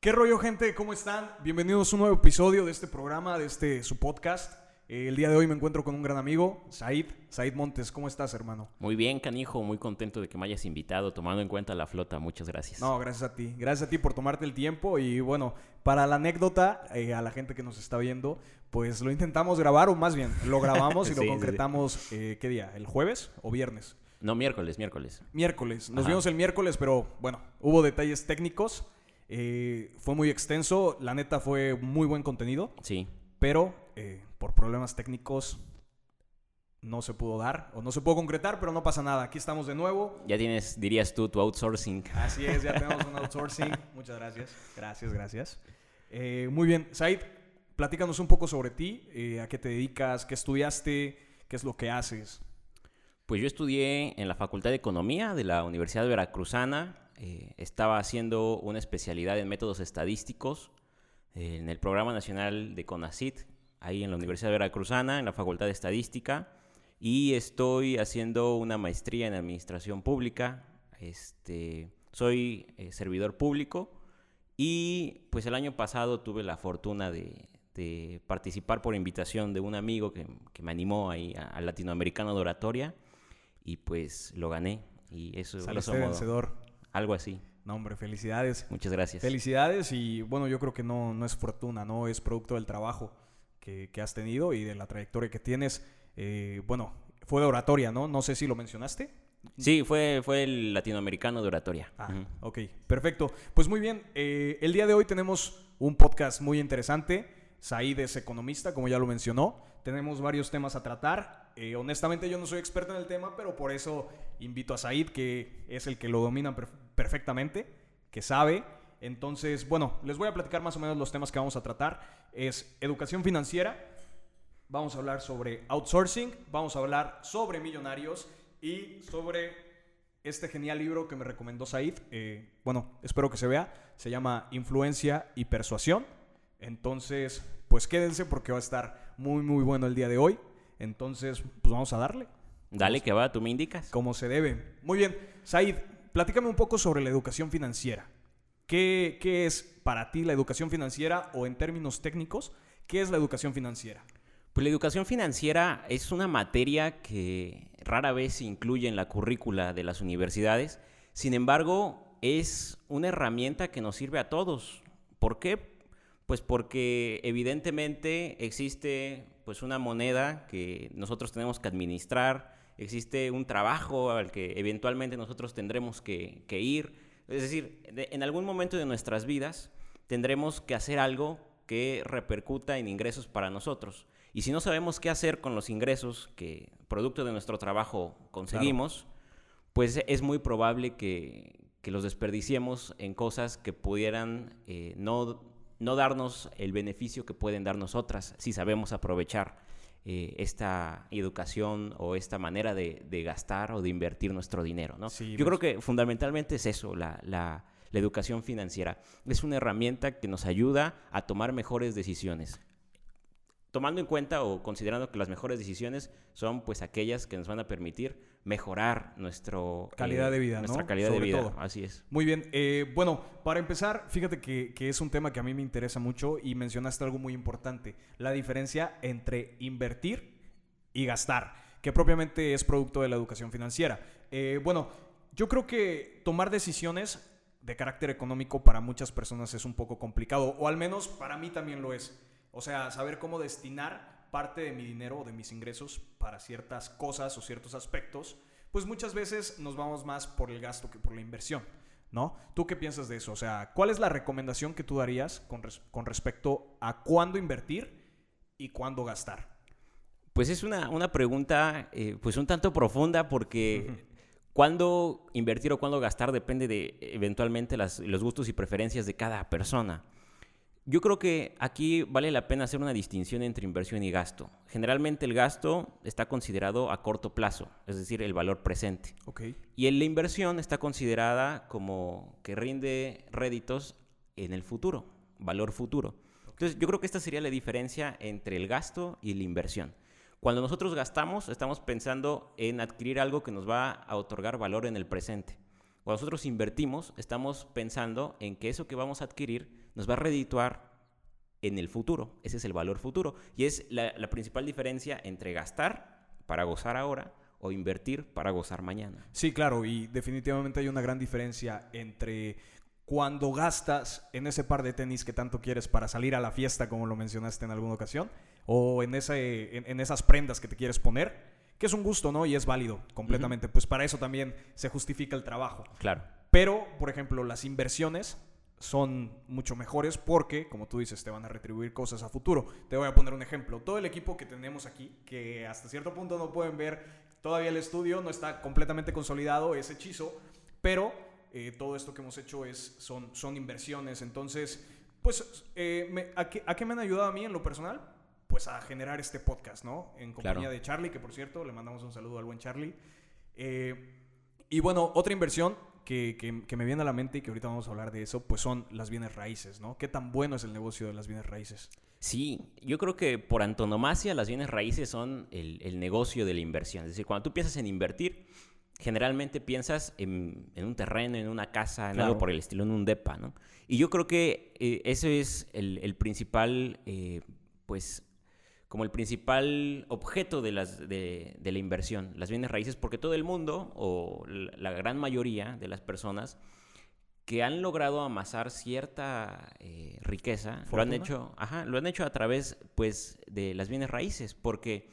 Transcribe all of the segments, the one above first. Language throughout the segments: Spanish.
¿Qué rollo, gente? ¿Cómo están? Bienvenidos a un nuevo episodio de este programa, de este su podcast. Eh, el día de hoy me encuentro con un gran amigo, Said. Said Montes, ¿cómo estás, hermano? Muy bien, canijo, muy contento de que me hayas invitado, tomando en cuenta la flota. Muchas gracias. No, gracias a ti. Gracias a ti por tomarte el tiempo. Y bueno, para la anécdota, eh, a la gente que nos está viendo, pues lo intentamos grabar, o más bien, lo grabamos y lo Sí, sí, sí. concretamos, eh, ¿qué día? ¿El jueves o viernes? No, miércoles, miércoles. Miércoles. Nos Ajá. vimos el miércoles, pero bueno, hubo detalles técnicos. Eh, fue muy extenso. La neta fue muy buen contenido. Sí. pero eh, por problemas técnicos no se pudo dar o no se pudo concretar, pero no pasa nada. Aquí estamos de nuevo. Ya tienes, dirías tú, tu outsourcing. Así es, ya tenemos un outsourcing. Muchas gracias. Gracias, gracias. Eh, muy bien, Said, platícanos un poco sobre ti, eh, a qué te dedicas, qué estudiaste, qué es lo que haces. Pues yo estudié en la Facultad de Economía de la Universidad Veracruzana. Eh, estaba haciendo una especialidad en métodos estadísticos eh, en el Programa Nacional de CONACIT, ahí en la Universidad Veracruzana, en la Facultad de Estadística. Y estoy haciendo una maestría en Administración Pública. Este, soy eh, servidor público y pues el año pasado tuve la fortuna de, de participar por invitación de un amigo que, que me animó ahí a- al latinoamericano de oratoria y pues lo gané y eso Saliste vencedor. Algo así. No, hombre, felicidades. Muchas gracias. Felicidades y bueno, yo creo que no, no es fortuna, no es producto del trabajo que, que has tenido y de la trayectoria que tienes. Eh, bueno, fue de oratoria, ¿no? No sé si lo mencionaste. Sí, fue, fue el latinoamericano de oratoria. Ah, ok, perfecto. Pues muy bien, eh, el día de hoy tenemos un podcast muy interesante. Said es economista, como ya lo mencionó. Tenemos varios temas a tratar. Eh, honestamente yo no soy experto en el tema, pero por eso invito a Said, que es el que lo domina perf- perfectamente, que sabe. Entonces, bueno, les voy a platicar más o menos los temas que vamos a tratar. Es educación financiera, Vamos a hablar sobre outsourcing, vamos a hablar sobre millonarios y sobre este genial libro que me recomendó Said. Eh, bueno, espero que se vea. Se llama Influencia y Persuasión. Entonces, pues quédense porque va a estar muy, muy bueno el día de hoy. Entonces, pues vamos a darle, Dale que va, tú me indicas. como se debe. Muy bien, Said, platícame un poco sobre la educación financiera. ¿Qué, ¿Qué es para ti la educación financiera o en términos técnicos, qué es la educación financiera? Pues la educación financiera es una materia que rara vez se incluye en la currícula de las universidades. Sin embargo, es una herramienta que nos sirve a todos. ¿Por qué? Pues porque evidentemente existe pues una moneda que nosotros tenemos que administrar, existe un trabajo al que eventualmente nosotros tendremos que, que ir. Es decir, de- en algún momento de nuestras vidas tendremos que hacer algo que repercuta en ingresos para nosotros. Y si no sabemos qué hacer con los ingresos que producto de nuestro trabajo conseguimos, pues es muy probable que, que los desperdiciemos en cosas que pudieran eh, no, no darnos el beneficio que pueden darnos otras si sabemos aprovechar eh, esta educación o esta manera de, de gastar o de invertir nuestro dinero. ¿no? Sí, Yo pues- creo que fundamentalmente es eso, la, la- la educación financiera. Es una herramienta que nos ayuda a tomar mejores decisiones tomando en cuenta o considerando que las mejores decisiones son pues aquellas que nos van a permitir mejorar nuestro Calidad de vida, nuestra ¿no? calidad Sobre de vida todo. así es Muy bien, eh, bueno, para empezar, fíjate que, que es un tema que a mí me interesa mucho y mencionaste algo muy importante, la diferencia entre invertir y gastar, que propiamente es producto de la educación financiera. Eh, bueno, yo creo que tomar decisiones de carácter económico para muchas personas es un poco complicado, o al menos para mí también lo es. O sea, saber cómo destinar parte de mi dinero o de mis ingresos para ciertas cosas o ciertos aspectos, pues muchas veces nos vamos más por el gasto que por la inversión, ¿no? ¿Tú qué piensas de eso? O sea, ¿cuál es la recomendación que tú darías con, res- con respecto a cuándo invertir y cuándo gastar? pues es una, una pregunta eh, pues un tanto profunda porque cuándo invertir o cuándo gastar depende de eventualmente las- los gustos y preferencias de cada persona Yo creo que aquí vale la pena hacer una distinción entre inversión y gasto. Generalmente el gasto está considerado a corto plazo, es decir, el valor presente. Ok. Y en la inversión está considerada como que rinde réditos en el futuro, valor futuro. Entonces, yo creo que esta sería la diferencia entre el gasto y la inversión. Cuando nosotros gastamos, estamos pensando en adquirir algo que nos va a otorgar valor en el presente. Cuando nosotros invertimos, estamos pensando en que eso que vamos a adquirir nos va a redituar en el futuro. Ese es el valor futuro. Y es la, la principal diferencia entre gastar para gozar ahora o invertir para gozar mañana. Sí, claro, y definitivamente hay una gran diferencia entre cuando gastas en ese par de tenis que tanto quieres para salir a la fiesta, como lo mencionaste en alguna ocasión, o en, ese, en, esas prendas que te quieres poner, que es un gusto, ¿no? Y es válido completamente. Pues para eso también se justifica el trabajo. Claro. Pero, por ejemplo, las inversiones son mucho mejores porque, como tú dices, te van a retribuir cosas a futuro. Te voy a poner un ejemplo. Todo el equipo que tenemos aquí, que hasta cierto punto no pueden ver todavía el estudio, no está completamente consolidado, es hechizo, pero eh, todo esto que hemos hecho es, son, son inversiones. Entonces, pues, eh, ¿a, qué, me han ayudado a mí en lo personal? Pues a generar este podcast, ¿no? En compañía de Charlie, que por cierto, le mandamos un saludo al buen Charlie. Eh, y bueno, otra inversión que, me viene a la mente y que ahorita vamos a hablar de eso, pues son las bienes raíces, ¿no? ¿Qué tan bueno es el negocio de las bienes raíces? Sí, yo creo que por antonomasia las bienes raíces son el, negocio de la inversión. Es decir, cuando tú piensas en invertir, generalmente piensas en, un terreno, en una casa, en algo por el estilo, en un DEPA, ¿no? Y yo creo que eh, ese es el, principal, eh, pues, como el principal objeto de, las, de, la inversión, las bienes raíces, porque todo el mundo, o la gran mayoría de las personas que han logrado amasar cierta eh, riqueza, lo han, hecho, ajá, lo han hecho a través pues, de las bienes raíces, porque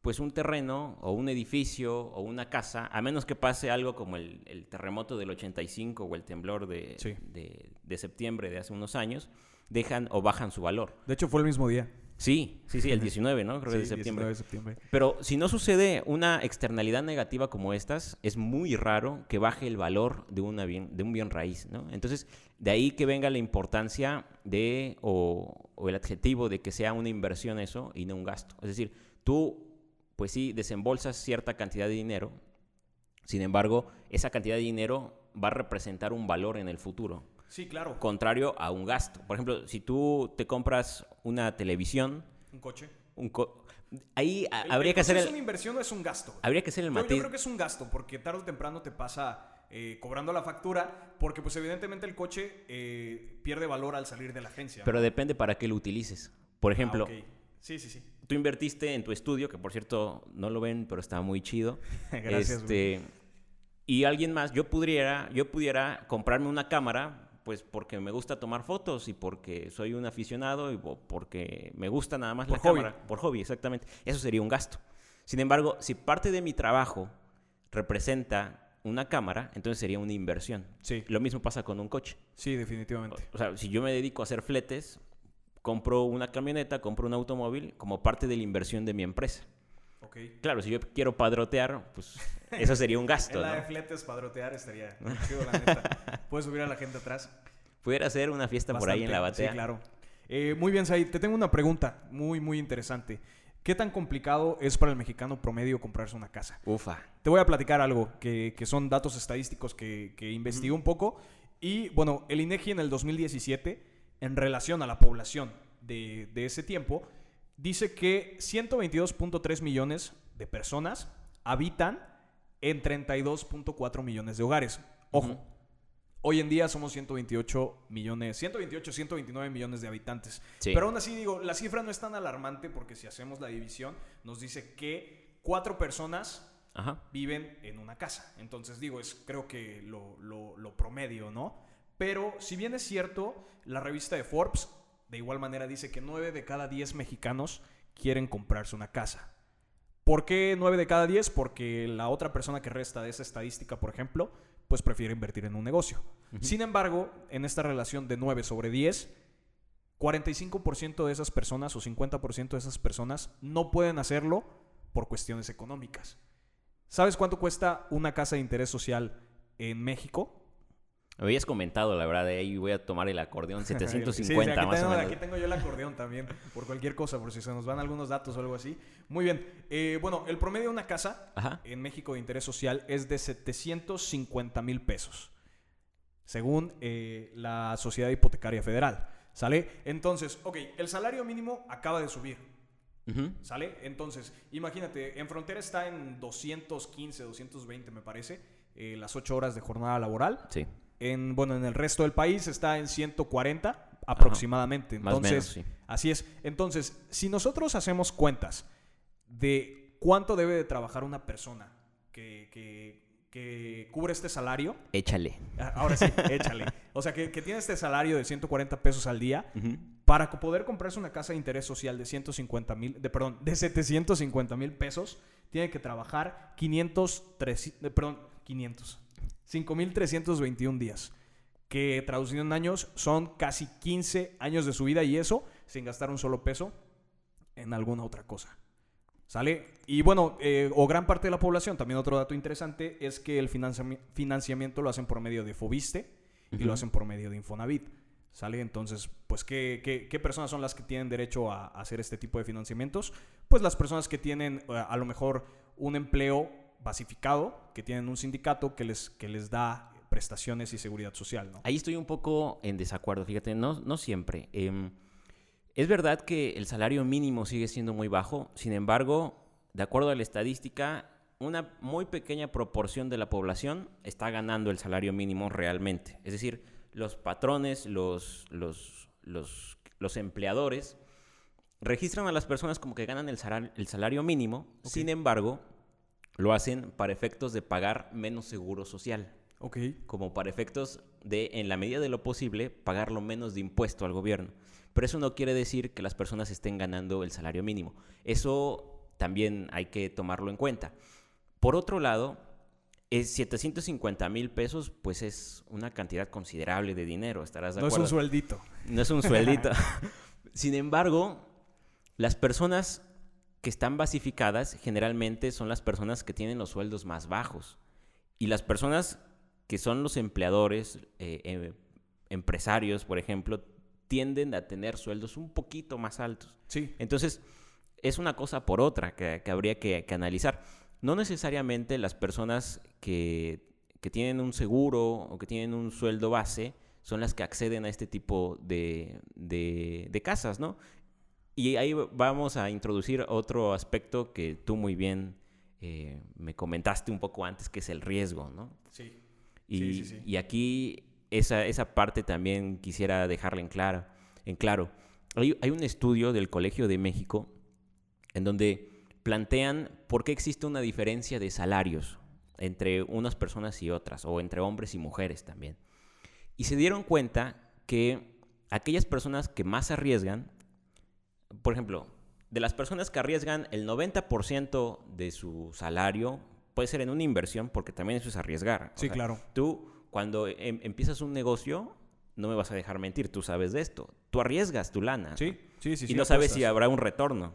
pues un terreno o un edificio o una casa, a menos que pase algo como el, terremoto del 85 o el temblor de, de, de septiembre de hace unos años, dejan o bajan su valor. De hecho, fue el mismo día. Sí, sí, sí, el 19, ¿no? Creo que de septiembre. Pero si no sucede una externalidad negativa como estas, es muy raro que baje el valor de, una bien, de un bien raíz, ¿no? Entonces, de ahí que venga la importancia de, o, el adjetivo de que sea una inversión eso y no un gasto. Es decir, tú, pues sí, desembolsas cierta cantidad de dinero, sin embargo, esa cantidad de dinero va a representar un valor en el futuro. Sí, claro. Contrario a un gasto. Por ejemplo, si tú te compras una televisión. Un coche. Un Ahí habría que hacer. ¿Es una inversión o es un gasto? Habría que hacer el matiz. Yo, creo que es un gasto, porque tarde o temprano te pasa eh, cobrando la factura, porque pues evidentemente el coche eh, pierde valor al salir de la agencia. Pero depende para qué lo utilices. Por ejemplo, ah, sí, sí, sí. tú invertiste en tu estudio, que por cierto no lo ven, pero está muy chido. Gracias. Este, y alguien más, yo pudiera, yo pudiera comprarme una cámara pues porque me gusta tomar fotos y porque soy un aficionado y porque me gusta nada más por la hobby. cámara. Por hobby, exactamente. Eso sería un gasto. Sin embargo, si parte de mi trabajo representa una cámara, entonces sería una inversión. Sí. Lo mismo pasa con un coche. Sí, definitivamente. O, sea, si yo me dedico a hacer fletes, compro una camioneta, compro un automóvil como parte de la inversión de mi empresa. Claro, si yo quiero padrotear, pues eso sería un gasto. en la de fletes, padrotear estaría chido, la neta. Puedes subir a la gente atrás. Pudiera hacer una fiesta por ahí en la batea. Sí, claro. Eh, muy bien, Said. Te tengo una pregunta muy, muy interesante. ¿Qué tan complicado es para el mexicano promedio comprarse una casa? Ufa. Te voy a platicar algo, que, son datos estadísticos que, que investigué un poco. Y bueno, el INEGI en el 2017, en relación a la población de, de ese tiempo, dice que 122.3 millones de personas habitan en 32.4 millones de hogares. Ojo, hoy en día somos 128 millones, 128, 129 millones de habitantes. Pero aún así digo, la cifra no es tan alarmante porque si hacemos la división nos dice que cuatro personas viven en una casa. Entonces digo, es creo que lo, lo promedio, ¿no? Pero si bien es cierto, la revista de Forbes de igual manera dice que 9 de cada 10 mexicanos quieren comprarse una casa. ¿Por qué 9 de cada 10? Porque la otra persona que resta de esa estadística, por ejemplo, pues prefiere invertir en un negocio. Sin embargo, en esta relación de 9 sobre 10, 45% de esas personas o 50% de esas personas no pueden hacerlo por cuestiones económicas. ¿Sabes cuánto cuesta una casa de interés social en México? Me habías comentado, la verdad, de ahí voy a tomar el acordeón 750 sí, aquí más tengo, o menos. Aquí tengo yo el acordeón también, por cualquier cosa, por si se nos van algunos datos o algo así. Muy bien. Eh, bueno, el promedio de una casa en México de interés social es de 750 mil pesos, según eh, la Sociedad Hipotecaria Federal. ¿Sale? Entonces, ok, el salario mínimo acaba de subir. ¿Sale? Entonces, imagínate, en frontera está en 215, 220, me parece eh, las 8 horas de jornada laboral. Sí. En, bueno, en el resto del país está en 140 aproximadamente. Entonces, menos, sí. así es. Entonces, si nosotros hacemos cuentas de cuánto debe de trabajar una persona que, que- que cubre este salario, Échale. ah, ahora sí, échale. O sea, que, que tiene este salario de 140 pesos al día, para poder comprarse una casa de interés social de 150 mil, de, perdón, de 750 mil pesos, tiene que trabajar 500, treci- de- perdón, 500, 5.321 días, que traducido en años son casi 15 años de su vida y eso sin gastar un solo peso en alguna otra cosa. ¿Sale? Y bueno, eh, o gran parte de la población, también otro dato interesante es que el financiami- financiamiento lo hacen por medio de Fobiste y lo hacen por medio de Infonavit. ¿Sale? Entonces, pues, ¿qué, qué, qué personas son las que tienen derecho a, a hacer este tipo de financiamientos? Pues las personas que tienen eh, a lo mejor un empleo basificado, que tienen un sindicato que les, que les da prestaciones y seguridad social, ¿no? Ahí estoy un poco en desacuerdo, fíjate, no, no siempre. Em, es verdad que el salario mínimo sigue siendo muy bajo, sin embargo, de acuerdo a la estadística, una muy pequeña proporción de la población está ganando el salario mínimo realmente. Es decir, los patrones, los, los, los, los empleadores, registran a las personas como que ganan el salario, el salario mínimo, sin embargo, lo hacen para efectos de pagar menos seguro social Ok. como para efectos de, en la medida de lo posible, pagar lo menos de impuesto al gobierno. Pero eso no quiere decir que las personas estén ganando el salario mínimo. Eso también hay que tomarlo en cuenta. Por otro lado, es 750 mil pesos, pues es una cantidad considerable de dinero, ¿estarás de No es acuerdo? un sueldito. No es un sueldito. Sin embargo, las personas que están basificadas generalmente son las personas que tienen los sueldos más bajos. Y las personas que son los empleadores, eh, eh, empresarios, por ejemplo, tienden a tener sueldos un poquito más altos. Sí. Entonces, es una cosa por otra que, que habría que, que analizar. No necesariamente las personas que, que tienen un seguro o que tienen un sueldo base son las que acceden a este tipo de, de- de casas, ¿no? Y ahí vamos a introducir otro aspecto que tú muy bien eh, me comentaste un poco antes, que es el riesgo, ¿no? Sí. Y, Sí, sí, sí. y aquí esa, esa parte también quisiera dejarla en, clara, en claro. Hay, hay un estudio del Colegio de México en donde plantean por qué existe una diferencia de salarios entre unas personas y otras, o entre hombres y mujeres también. Y se dieron cuenta que aquellas personas que más arriesgan, por ejemplo, de las personas que arriesgan el 90% de su salario, puede ser en una inversión, porque también eso es arriesgar. O Sí, sea, claro. Tú, cuando em- empiezas un negocio, no me vas a dejar mentir, tú sabes de esto. Tú arriesgas tu lana. Sí, sí, sí. y sí, no sabes si habrá un retorno.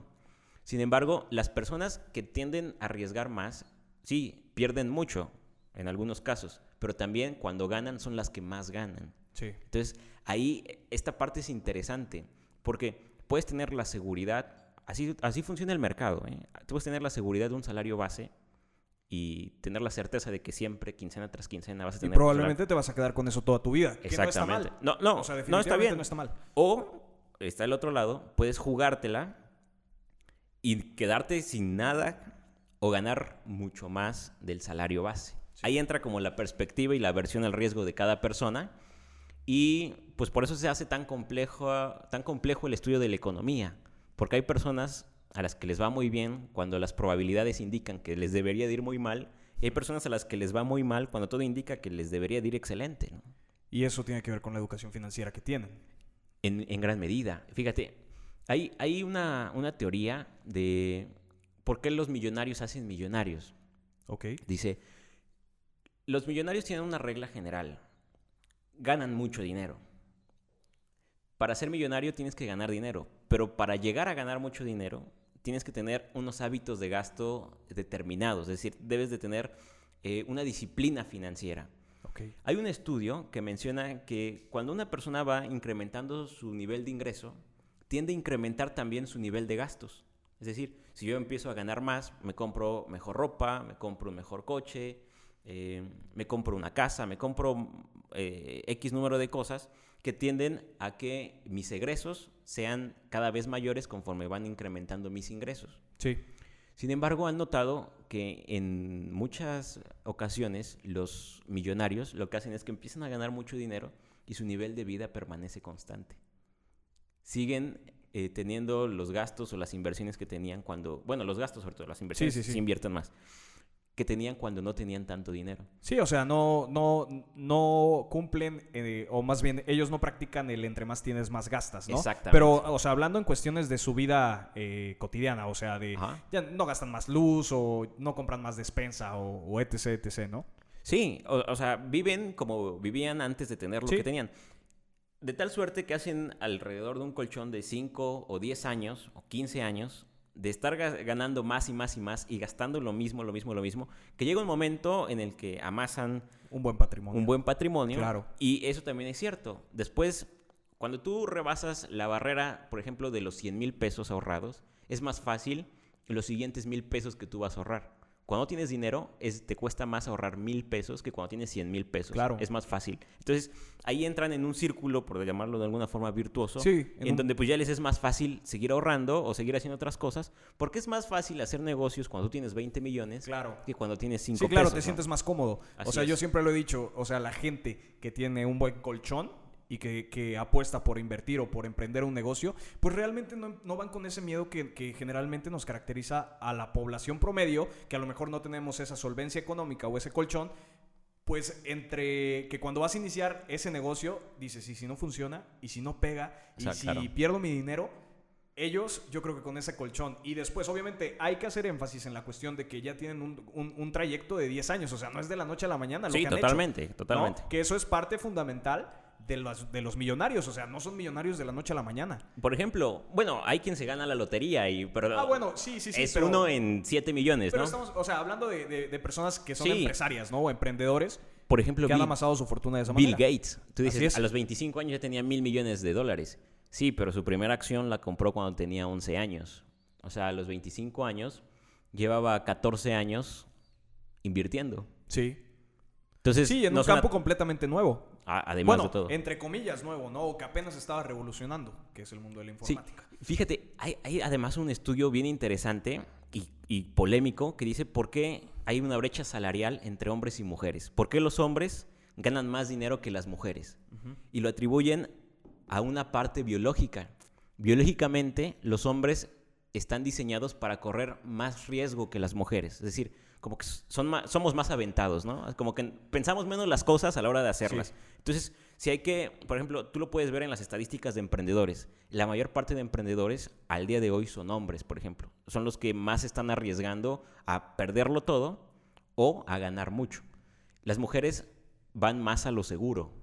Sin embargo, las personas que tienden a arriesgar más, sí, pierden mucho en algunos casos, pero también cuando ganan son las que más ganan. Sí. Entonces, ahí esta parte es interesante, porque puedes tener la seguridad, así, así funciona el mercado, ¿eh? tú puedes tener la seguridad de un salario base y tener la certeza de que siempre, quincena tras quincena, vas a Y tener... tu probablemente te vas a quedar con eso toda tu vida. que Exactamente. No está mal. No, no, O sea, no definitivamente está bien. No está mal. O está el otro lado, puedes jugártela y quedarte sin nada o ganar mucho más del salario base. Ahí entra como la perspectiva y la versión al riesgo de cada persona y pues por eso se hace tan complejo, tan complejo el estudio de la economía, porque hay personas a las que les va muy bien cuando las probabilidades indican que les debería de ir muy mal y hay personas a las que les va muy mal cuando todo indica que les debería de ir excelente. ¿no? Y eso tiene que ver con la educación financiera que tienen. En, en gran medida. Fíjate, hay, hay una, una teoría de por qué los millonarios hacen millonarios. Ok. Dice, los millonarios tienen una regla general. Ganan mucho dinero. Para ser millonario tienes que ganar dinero, pero para llegar a ganar mucho dinero tienes que tener unos hábitos de gasto determinados, es decir, debes de tener eh, una disciplina financiera. Hay un estudio que menciona que cuando una persona va incrementando su nivel de ingreso, tiende a incrementar también su nivel de gastos. Es decir, si yo empiezo a ganar más, me compro mejor ropa, me compro un mejor coche, eh, me compro una casa, me compro eh, X número de cosas que tienden a que mis egresos sean cada vez mayores conforme van incrementando mis ingresos. Sí. Sin embargo, han notado que en muchas ocasiones los millonarios lo que hacen es que empiezan a ganar mucho dinero y su nivel de vida permanece constante. Siguen eh, teniendo los gastos o las inversiones que tenían cuando, bueno, los gastos sobre todo, las inversiones sí, sí. se invierten más, que tenían cuando no tenían tanto dinero. Sí, o sea, no, no, no cumplen, eh, o más bien, ellos no practican el entre más tienes, más gastas, ¿no? Exactamente. Pero, o sea, hablando en cuestiones de su vida eh, cotidiana, o sea, de Ajá. ya no gastan más luz o no compran más despensa o, o etc, etc, ¿no? Sí, o, o sea, viven como vivían antes de tener lo Sí. que tenían. De tal suerte que hacen alrededor de un colchón de 5 o 10 años o 15 años de estar ga- ganando más y más y más y gastando lo mismo, lo mismo, lo mismo, que llega un momento en el que amasan Un buen patrimonio. un buen patrimonio. Claro. Y eso también es cierto. Después, cuando tú rebasas la barrera, por ejemplo, de los 100 mil pesos ahorrados, es más fácil los siguientes mil pesos que tú vas a ahorrar. Cuando tienes dinero, es, te cuesta más ahorrar mil pesos que cuando tienes 100 mil pesos. Claro. Es más fácil. Entonces, ahí entran en un círculo, por llamarlo de alguna forma virtuoso, Sí, en en, un- donde pues ya les es más fácil seguir ahorrando o seguir haciendo otras cosas, porque es más fácil hacer negocios cuando tú tienes 20 millones Claro. que cuando tienes 5 Sí, claro, pesos. te ¿no? sientes más cómodo. o sea, yo siempre lo he dicho, o sea, la gente que tiene un buen colchón y que, que apuesta por invertir o por emprender un negocio, pues realmente no, no van con ese miedo que, que generalmente nos caracteriza a la población promedio, que a lo mejor no tenemos esa solvencia económica o ese colchón, pues entre que cuando vas a iniciar ese negocio, dices, y si no funciona, y si no pega, y Exacto, si claro. pierdo mi dinero, ellos, yo creo que con ese colchón. Y después, obviamente, hay que hacer énfasis en la cuestión de que ya tienen un, un- un trayecto de 10 años. O sea, no es de la noche a la mañana lo Sí, que han hecho, totalmente, ¿no? totalmente. Que eso es parte fundamental de los, de los millonarios. O sea, no son millonarios de la noche a la mañana. Por ejemplo, bueno, hay quien se gana la lotería y pero Ah, bueno, sí, sí, sí. es pero, uno en 7 millones, pero ¿no? estamos, o sea, hablando de, de- de personas que son Sí. empresarias, ¿no? O emprendedores Por ejemplo, que han Bill, amasado su fortuna de esa Bill manera. Gates. Tú dices, es. a los 25 años ya tenía mil millones de dólares. Sí, pero su primera acción la compró cuando tenía 11 años. O sea, a los 25 años llevaba 14 años invirtiendo. Sí. Entonces, Sí, en no un campo completamente nuevo. Además bueno, de todo. entre comillas nuevo, ¿no? O que apenas estaba revolucionando, que es el mundo de la Sí, informática. fíjate, hay, hay además un estudio bien interesante y, y polémico que dice por qué hay una brecha salarial entre hombres y mujeres. ¿Por qué los hombres ganan más dinero que las mujeres? Y lo atribuyen a una parte biológica. Biológicamente, los hombres están diseñados para correr más riesgo que las mujeres. Es decir, como que son ma- somos más aventados, ¿no? Como que pensamos menos las cosas a la hora de hacerlas. Entonces, si hay que, por ejemplo, tú lo puedes ver en las estadísticas de emprendedores. La mayor parte de emprendedores al día de hoy son hombres, por ejemplo. Son los que más están arriesgando a perderlo todo o a ganar mucho. Las mujeres van más a lo seguro.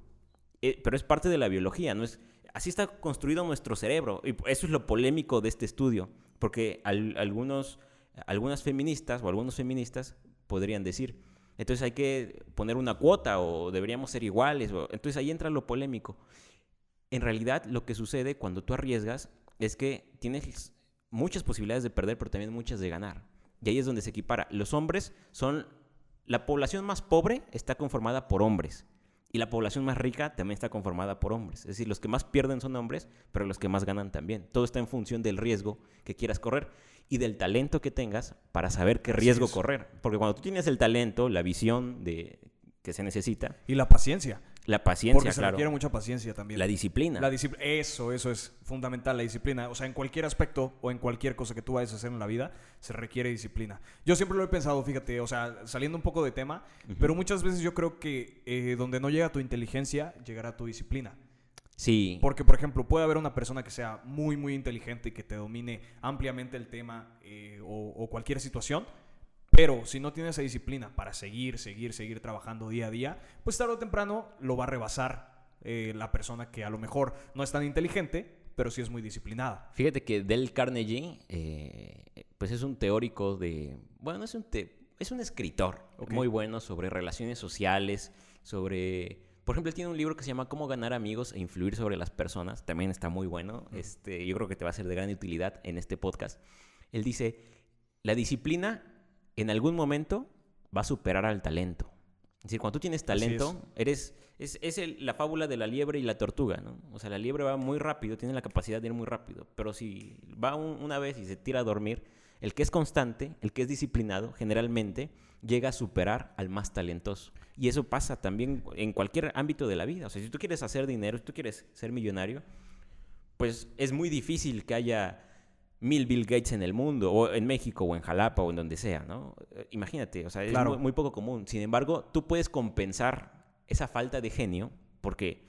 Eh, pero es parte de la biología, ¿no? Es, así está construido nuestro cerebro. Y eso es lo polémico de este estudio. Porque al- algunos, algunas feministas o algunos feministas podrían decir, entonces hay que poner una cuota o deberíamos ser iguales. o- entonces ahí entra lo polémico. En realidad lo que sucede cuando tú arriesgas es que tienes muchas posibilidades de perder, pero también muchas de ganar. Y ahí es donde se equipara. Los hombres son... La población más pobre está conformada por hombres. Y la población más rica también está conformada por hombres. Es decir, los que más pierden son hombres, pero los que más ganan también. Todo está en función del riesgo que quieras correr y del talento que tengas para saber qué riesgo es. correr. Porque cuando tú tienes el talento, la visión de que se necesita, Y la paciencia. La paciencia, Porque se claro, requiere mucha paciencia también. la disciplina. La discipl- eso, eso es fundamental, la disciplina. O sea, en cualquier aspecto o en cualquier cosa que tú vayas a hacer en la vida, se requiere disciplina. Yo siempre lo he pensado, fíjate, o sea, saliendo un poco de tema, pero muchas veces yo creo que eh, donde no llega tu inteligencia, llegará tu disciplina. sí, Porque, por ejemplo, puede haber una persona que sea muy, muy inteligente y que te domine ampliamente el tema eh, o, o cualquier situación, pero si no tiene esa disciplina para seguir, seguir, seguir trabajando día a día, pues tarde o temprano lo va a rebasar eh, la persona que a lo mejor no es tan inteligente, pero sí es muy disciplinada. Fíjate que Dale Carnegie, eh, pues es un teórico de, bueno, es un, te- es un escritor Ok. muy bueno sobre relaciones sociales, sobre, por ejemplo, él tiene un libro que se llama Cómo ganar amigos e influir sobre las personas, también está muy bueno, este, yo creo que te va a ser de gran utilidad en este podcast. Él dice, la disciplina en algún momento va a superar al talento. Es decir, cuando tú tienes talento, eres... Es, es el- la fábula de la liebre y la tortuga, ¿no? O sea, la liebre va muy rápido, tiene la capacidad de ir muy rápido, pero si va un- una vez y se tira a dormir, el que es constante, el que es disciplinado, generalmente llega a superar al más talentoso. Y eso pasa también en cualquier ámbito de la vida. O sea, si tú quieres hacer dinero, si tú quieres ser millonario, pues es muy difícil que haya mil Bill Gates en el mundo, o en México, o en Jalapa, o en donde sea, ¿no? Imagínate, o sea, es Claro. muy, muy poco común. Sin embargo, tú puedes compensar esa falta de genio, porque,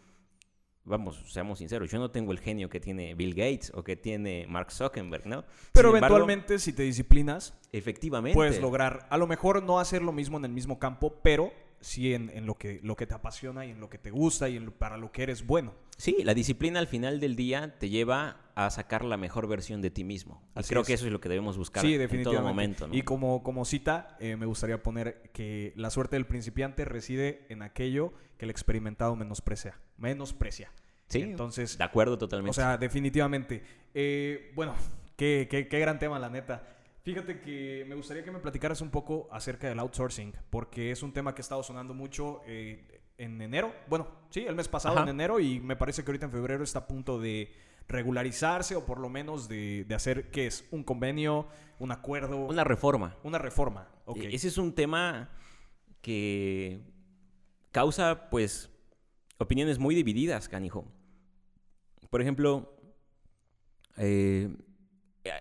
vamos, seamos sinceros, yo no tengo el genio que tiene Bill Gates o que tiene Mark Zuckerberg, ¿no? Pero Sin embargo, eventualmente, si te disciplinas, efectivamente. puedes lograr, a lo mejor no hacer lo mismo en el mismo campo, pero sí en, en lo, que, lo que te apasiona y en lo que te gusta y en lo- para lo que eres bueno. Sí, la disciplina al final del día te lleva a sacar la mejor versión de ti mismo. Y Así creo es. que eso es lo que debemos buscar Sí, en todo momento. ¿no? Y como, como cita, eh, me gustaría poner que la suerte del principiante reside en aquello que el experimentado menosprecia. Menosprecia. Sí, Entonces, de acuerdo totalmente. o sea, definitivamente. Eh, bueno, qué, qué- qué gran tema, la neta. Fíjate que me gustaría que me platicaras un poco acerca del outsourcing, porque es un tema que ha estado sonando mucho eh, en enero. Bueno, sí, el mes pasado, Ajá. en enero, y me parece que ahorita en febrero está a punto de regularizarse o por lo menos de, de hacer, ¿qué es? Un convenio, un acuerdo, Una reforma. una reforma. Ok. E- Ese es un tema que causa, pues, opiniones muy divididas, canijo. Por ejemplo, eh,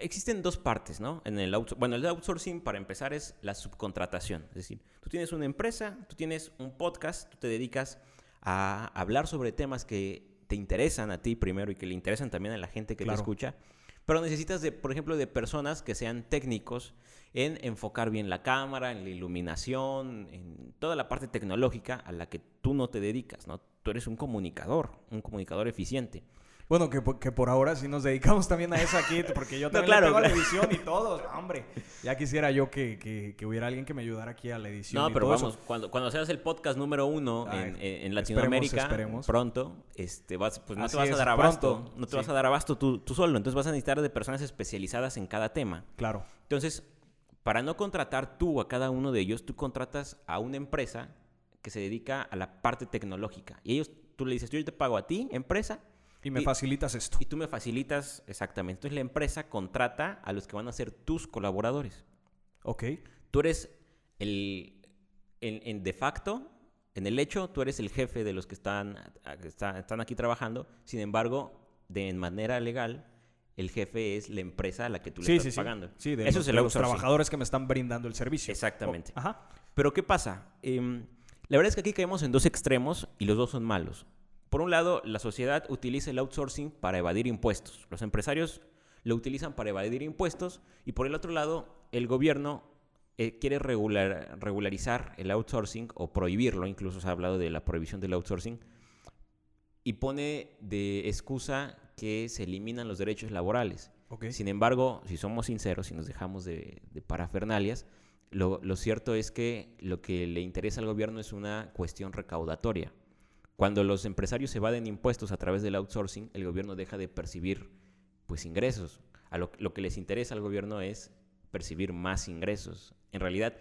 existen dos partes, ¿no? En el outsourcing. Bueno, el outsourcing, para empezar, es la subcontratación. Es decir, tú tienes una empresa, tú tienes un podcast, tú te dedicas a hablar sobre temas que te interesan a ti primero y que le interesan también a la gente que Claro. te escucha. Pero necesitas, de, por ejemplo, de personas que sean técnicos en enfocar bien la cámara, en la iluminación, en toda la parte tecnológica a la que tú no te dedicas, ¿no? Tú eres un comunicador, un comunicador eficiente. Bueno, que, que por ahora sí nos dedicamos también a eso aquí, porque yo No, también claro, le pego a la edición y todo. No, hombre, ya quisiera yo que, que- que hubiera alguien que me ayudara aquí a la edición. No, y pero todo eso. vamos, cuando, cuando seas el podcast número uno Ay, en, en- en esperemos, Latinoamérica, esperemos. pronto, este, vas, pues no Así te vas es, a dar abasto, pronto, no te sí. vas a dar abasto tú, tú solo, entonces vas a necesitar de personas especializadas en cada tema. Claro. Entonces, para no contratar tú a cada uno de ellos, tú contratas a una empresa que se dedica a la parte tecnológica. Y ellos, tú le dices, yo te pago a ti, empresa, Y me Y- facilitas esto. y tú me facilitas exactamente. Entonces la empresa contrata a los que van a ser tus colaboradores. Ok. Tú eres el, en, en de facto, en el hecho, tú eres el jefe de los que están, está- están aquí trabajando. Sin embargo, de manera legal, el jefe es la empresa a la que tú le Sí, estás sí, sí. pagando. Sí, de Eso los, es el de los trabajadores que me están brindando el servicio. Exactamente. Oh, ajá. Pero ¿qué pasa? Em, la verdad es que aquí caemos en dos extremos y los dos son malos. Por un lado, la sociedad utiliza el outsourcing para evadir impuestos. Los empresarios lo utilizan para evadir impuestos y por el otro lado, el gobierno eh, quiere regular- regularizar el outsourcing o prohibirlo, incluso se ha hablado de la prohibición del outsourcing, y pone de excusa que se eliminan los derechos laborales. Ok. Sin embargo, si somos sinceros, si nos dejamos de, de parafernalias, lo, lo cierto es que lo que le interesa al gobierno es una cuestión recaudatoria. Cuando los empresarios se evaden impuestos a través del outsourcing, el gobierno deja de percibir pues ingresos. A lo, lo que les interesa al gobierno es percibir más ingresos. En realidad,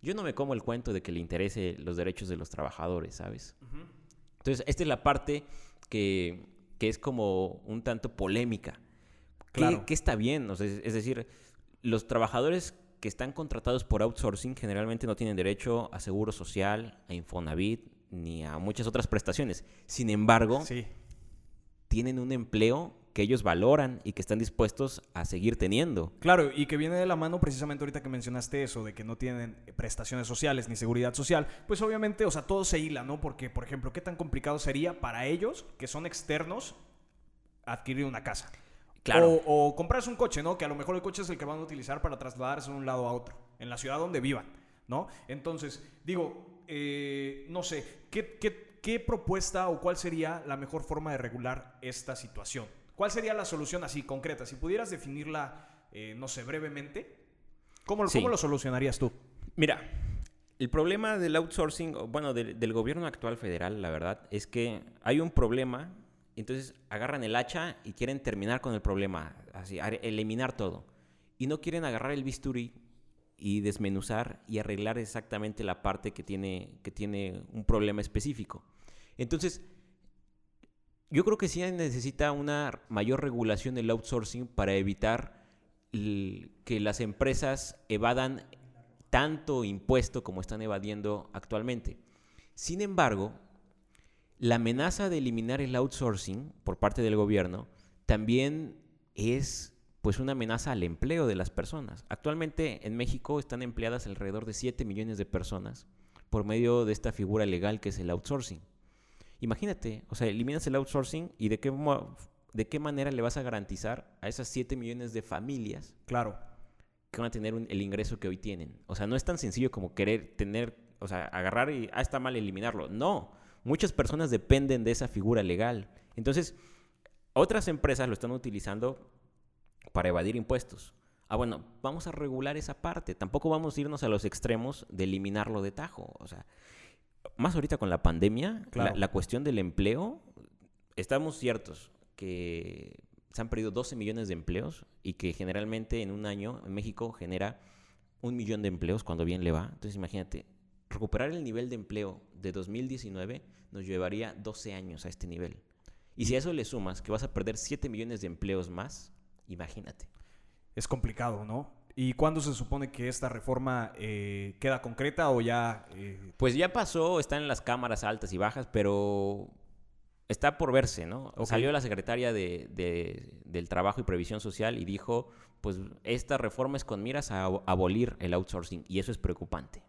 yo no me como el cuento de que le interese los derechos de los trabajadores, ¿sabes? Entonces, esta es la parte que, que es como un tanto polémica. ¿Qué, Claro. qué está bien? O sea, es, es decir, los trabajadores que están contratados por outsourcing generalmente no tienen derecho a seguro social, a Infonavit, ni a muchas otras prestaciones. Sin embargo, Sí. tienen un empleo que ellos valoran y que están dispuestos a seguir teniendo. Claro, y que viene de la mano precisamente ahorita que mencionaste eso, de que no tienen prestaciones sociales ni seguridad social, pues obviamente, o sea, todo se hila, ¿no? Porque, por ejemplo, ¿qué tan complicado sería para ellos, que son externos, adquirir una casa? Claro. O, o comprarse un coche, ¿no? Que a lo mejor el coche es el que van a utilizar para trasladarse de un lado a otro, en la ciudad donde vivan, ¿no? Entonces, digo, eh, no sé, ¿qué, qué, qué propuesta o cuál sería la mejor forma de regular esta situación? ¿Cuál sería la solución así concreta? Si pudieras definirla, eh, no sé, brevemente, ¿cómo, Sí. ¿cómo lo solucionarías tú? Mira, el problema del outsourcing, bueno, del, del gobierno actual federal, la verdad, es que hay un problema, entonces agarran el hacha y quieren terminar con el problema, así, eliminar todo. Y no quieren agarrar el bisturí y desmenuzar y arreglar exactamente la parte que tiene, que tiene un problema específico. Entonces, yo creo que sí necesita una mayor regulación del outsourcing para evitar que las empresas evadan tanto impuesto como están evadiendo actualmente. Sin embargo, la amenaza de eliminar el outsourcing por parte del gobierno también es pues una amenaza al empleo de las personas. Actualmente en México están empleadas alrededor de 7 millones de personas por medio de esta figura legal que es el outsourcing. Imagínate, o sea, eliminas el outsourcing y de qué, de qué manera le vas a garantizar a esas 7 millones de familias claro. que van a tener el ingreso que hoy tienen. O sea, no es tan sencillo como querer tener, o sea, agarrar y, ah, está mal eliminarlo. No, muchas personas dependen de esa figura legal. Entonces, otras empresas lo están utilizando para evadir impuestos. Ah, bueno, vamos a regular esa parte. Tampoco vamos a irnos a los extremos de eliminarlo de tajo. O sea, más ahorita con la pandemia, la, cuestión del empleo, estamos ciertos que se han perdido 12 millones de empleos y que generalmente en un año en México genera un millón de empleos cuando bien le va. Entonces imagínate, recuperar el nivel de empleo de 2019 nos llevaría 12 años a este nivel. Y si a eso le sumas que vas a perder 7 millones de empleos más, Imagínate. Es complicado, ¿no? ¿Y cuándo se supone que esta reforma eh, queda concreta o ya...? Eh? Pues ya pasó, está en las cámaras altas y bajas, pero está por verse, ¿no? Salió la secretaria de, del Trabajo y Previsión Social y dijo, pues esta reforma es con miras a abolir el outsourcing y eso es preocupante.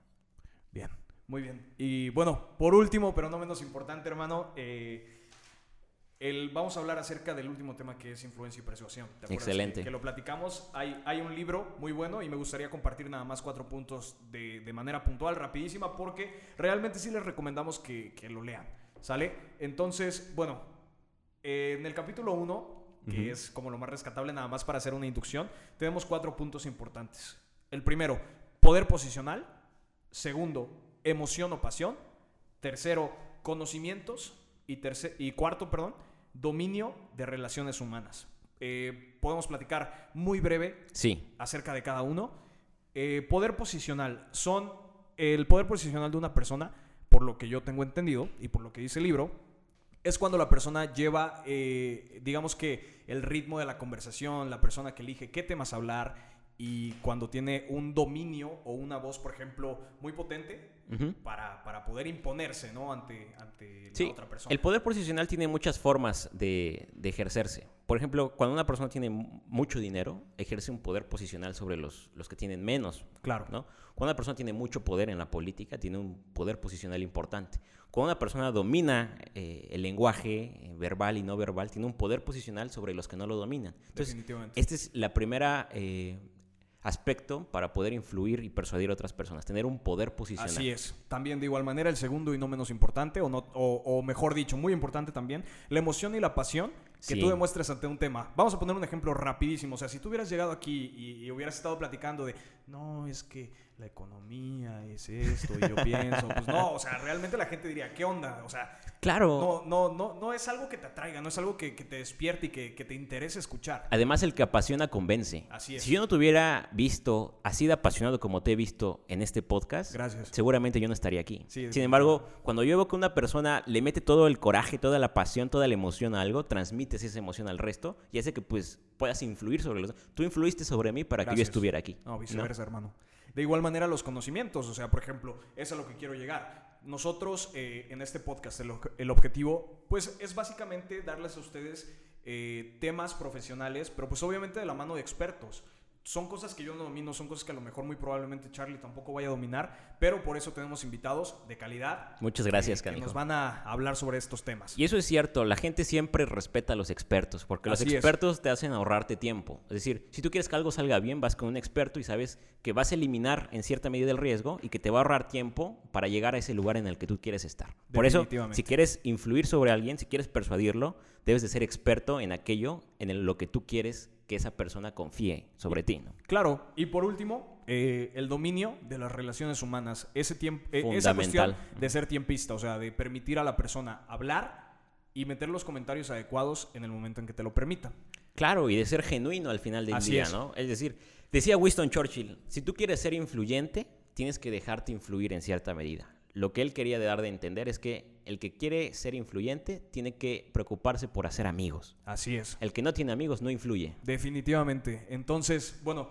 Bien, muy bien. Y bueno, por último, pero no menos importante, hermano, eh, vamos a hablar acerca del último tema que es influencia y persuasión. Excelente. Que, lo platicamos. Hay, hay un libro muy bueno y me gustaría compartir nada más cuatro puntos de, de manera puntual, rapidísima, porque realmente sí les recomendamos que, que lo lean. ¿Sale? Entonces, bueno, en el capítulo 1, que es como lo más rescatable nada más para hacer una inducción, tenemos cuatro puntos importantes. El primero, poder posicional. Segundo, emoción o pasión. Tercero, conocimientos. Y, tercer, y cuarto, perdón, dominio de relaciones humanas. Eh, podemos platicar muy breve sí. acerca de cada uno. Eh, poder posicional son el poder posicional de una persona, por lo que yo tengo entendido y por lo que dice el libro, es cuando la persona lleva, eh, digamos que el ritmo de la conversación, la persona que elige qué temas hablar y cuando tiene un dominio o una voz, por ejemplo, muy potente para, para, poder imponerse ¿no? ante, ante la otra persona. El poder posicional tiene muchas formas de, de, ejercerse. Por ejemplo, cuando una persona tiene mucho dinero, ejerce un poder posicional sobre los, los que tienen menos. Claro. ¿no? Cuando una persona tiene mucho poder en la política, tiene un poder posicional importante. Cuando una persona domina eh, el lenguaje eh, verbal y no verbal, tiene un poder posicional sobre los que no lo dominan. Entonces, esta es la primera... Eh, aspecto para poder influir y persuadir a otras personas, tener un poder posicional. Así es. También de igual manera, el segundo y no menos importante, o, no, o, mejor dicho, muy importante también, la emoción y la pasión que tú demuestres ante un tema. Vamos a poner un ejemplo rapidísimo. O sea, si tú hubieras llegado aquí y, y hubieras estado platicando de, no, es que la economía es esto y yo pienso, pues no, o sea, realmente la gente diría, ¿qué onda? O sea, claro. No, no, no, no es algo que te atraiga, no es algo que, te despierte y que, te interese escuchar. Además, el que apasiona convence. Así es. Si yo no te hubiera visto así de apasionado como te he visto en este podcast, Gracias. seguramente yo no estaría aquí. Sin embargo, cuando yo veo que una persona le mete todo el coraje, toda la pasión, toda la emoción a algo, transmites esa emoción al resto y hace que pues puedas influir sobre los... Tú influiste sobre mí para que yo estuviera aquí. No, viceversa, hermano. De igual manera los conocimientos, o sea, por ejemplo, es a lo que quiero llegar. Nosotros eh, en este podcast, el, objetivo, pues es básicamente darles a ustedes eh, temas profesionales, pero pues obviamente de la mano de expertos son cosas que yo no domino, son cosas que a lo mejor muy probablemente Charlie tampoco vaya a dominar, pero por eso tenemos invitados de calidad. Muchas gracias, que, que nos van a hablar sobre estos temas. Y eso es cierto, la gente siempre respeta a los expertos, porque los expertos te hacen ahorrarte tiempo. Es decir, si tú quieres que algo salga bien, vas con un experto y sabes que vas a eliminar en cierta medida el riesgo y que te va a ahorrar tiempo para llegar a ese lugar en el que tú quieres estar. Por eso, si quieres influir sobre alguien, si quieres persuadirlo, debes de ser experto en aquello en lo que tú quieres que esa persona confíe sobre ti. ¿no? Claro, y por último, eh, el dominio de las relaciones humanas, ese tiempo, eh, esa cuestión de ser tiempista, o sea, de permitir a la persona hablar y meter los comentarios adecuados en el momento en que te lo permita. Claro, y de ser genuino al final del día, ¿no? Es decir, decía Winston Churchill, si tú quieres ser influyente, tienes que dejarte influir en cierta medida. Lo que él quería dar de entender es que el que quiere ser influyente tiene que preocuparse por hacer amigos. Así es. El que no tiene amigos no influye. Definitivamente. Entonces, bueno,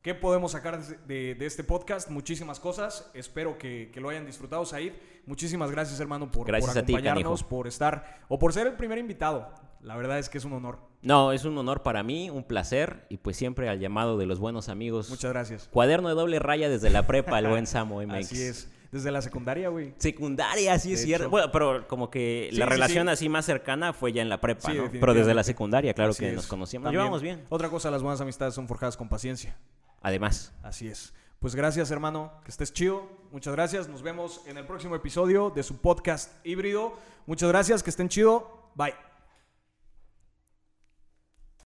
¿qué podemos sacar de, de este podcast? Muchísimas cosas. Espero que, que, lo hayan disfrutado, Said. Muchísimas gracias, hermano, por, gracias por acompañarnos, ti, por estar o por ser el primer invitado. La verdad es que es un honor. No, es un honor para mí, un placer y pues siempre al llamado de los buenos amigos. Muchas gracias. Cuaderno de doble raya desde la prepa, el buen Samo MX. Así es. Desde la secundaria, güey. Secundaria, sí es cierto. Bueno, pero como que Sí, la sí, relación sí. así más cercana fue ya en la prepa, ¿no? Pero desde la secundaria, claro Así que es. nos conocíamos. También. Nos llevamos bien. Otra cosa, las buenas amistades son forjadas con paciencia. Además. Así es. Pues gracias, hermano. Que estés chido. Muchas gracias. Nos vemos en el próximo episodio de su podcast híbrido. Muchas gracias. Que estén chido. Bye.